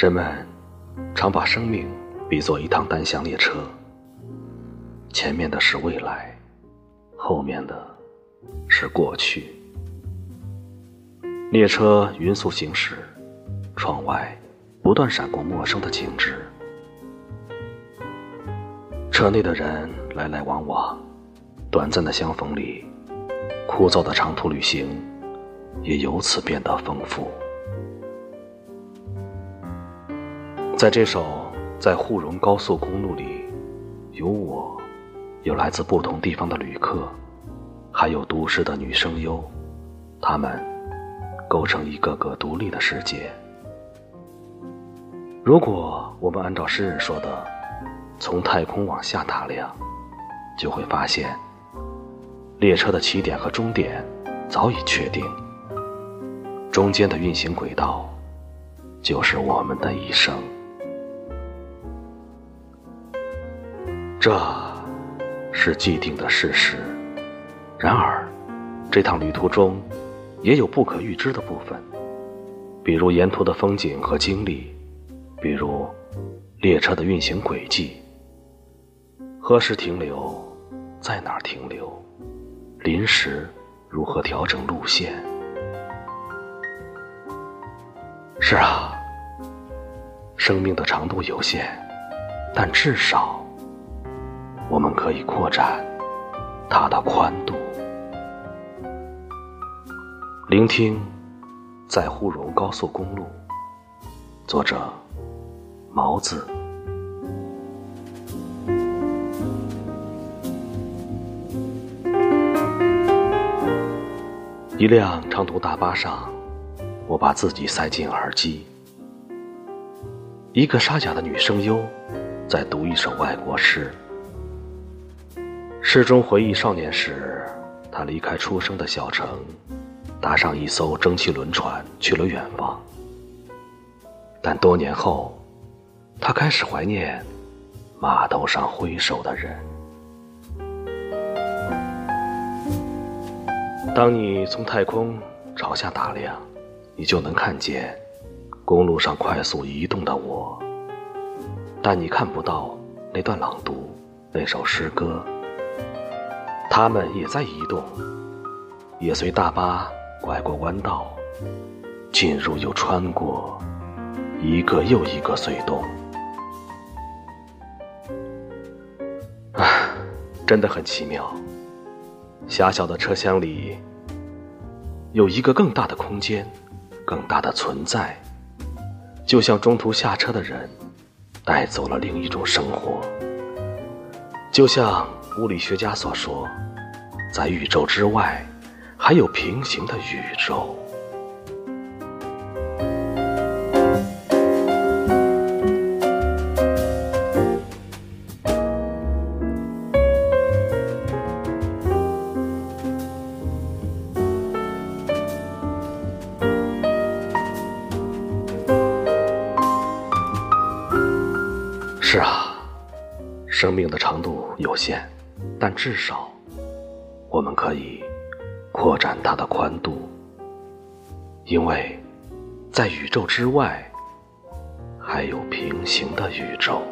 人们常把生命比作一趟单向列车，前面的是未来，后面的是过去。列车匀速行驶，窗外不断闪过陌生的景致，车内的人来来往往，短暂的相逢里，枯燥的长途旅行也由此变得丰富。在这首在沪蓉高速公路里，有我，有来自不同地方的旅客，还有都市的女声优，他们构成一个个独立的世界。如果我们按照诗人说的，从太空往下打量，就会发现，列车的起点和终点早已确定，中间的运行轨道，就是我们的一生。这是既定的事实。然而，这趟旅途中也有不可预知的部分，比如沿途的风景和经历，比如列车的运行轨迹，何时停留，在哪儿停留，临时如何调整路线。是啊，生命的长度有限，但至少。我们可以扩展它的宽度。聆听，在沪蓉高速公路。作者：毛子。一辆长途大巴上，我把自己塞进耳机。一个沙哑的女声优在读一首外国诗。诗中回忆少年时，他离开出生的小城，搭上一艘蒸汽轮船去了远方。但多年后，他开始怀念码头上挥手的人。当你从太空朝下打量，你就能看见公路上快速移动的我，但你看不到那段朗读，那首诗歌。他们也在移动，也随大巴拐过弯道，进入又穿过一个又一个隧洞。啊，真的很奇妙。狭小的车厢里有一个更大的空间，更大的存在，就像中途下车的人带走了另一种生活，就像。物理学家所说，在宇宙之外，还有平行的宇宙。是啊，生命的长度有限。但至少，我们可以扩展它的宽度，因为在宇宙之外，还有平行的宇宙。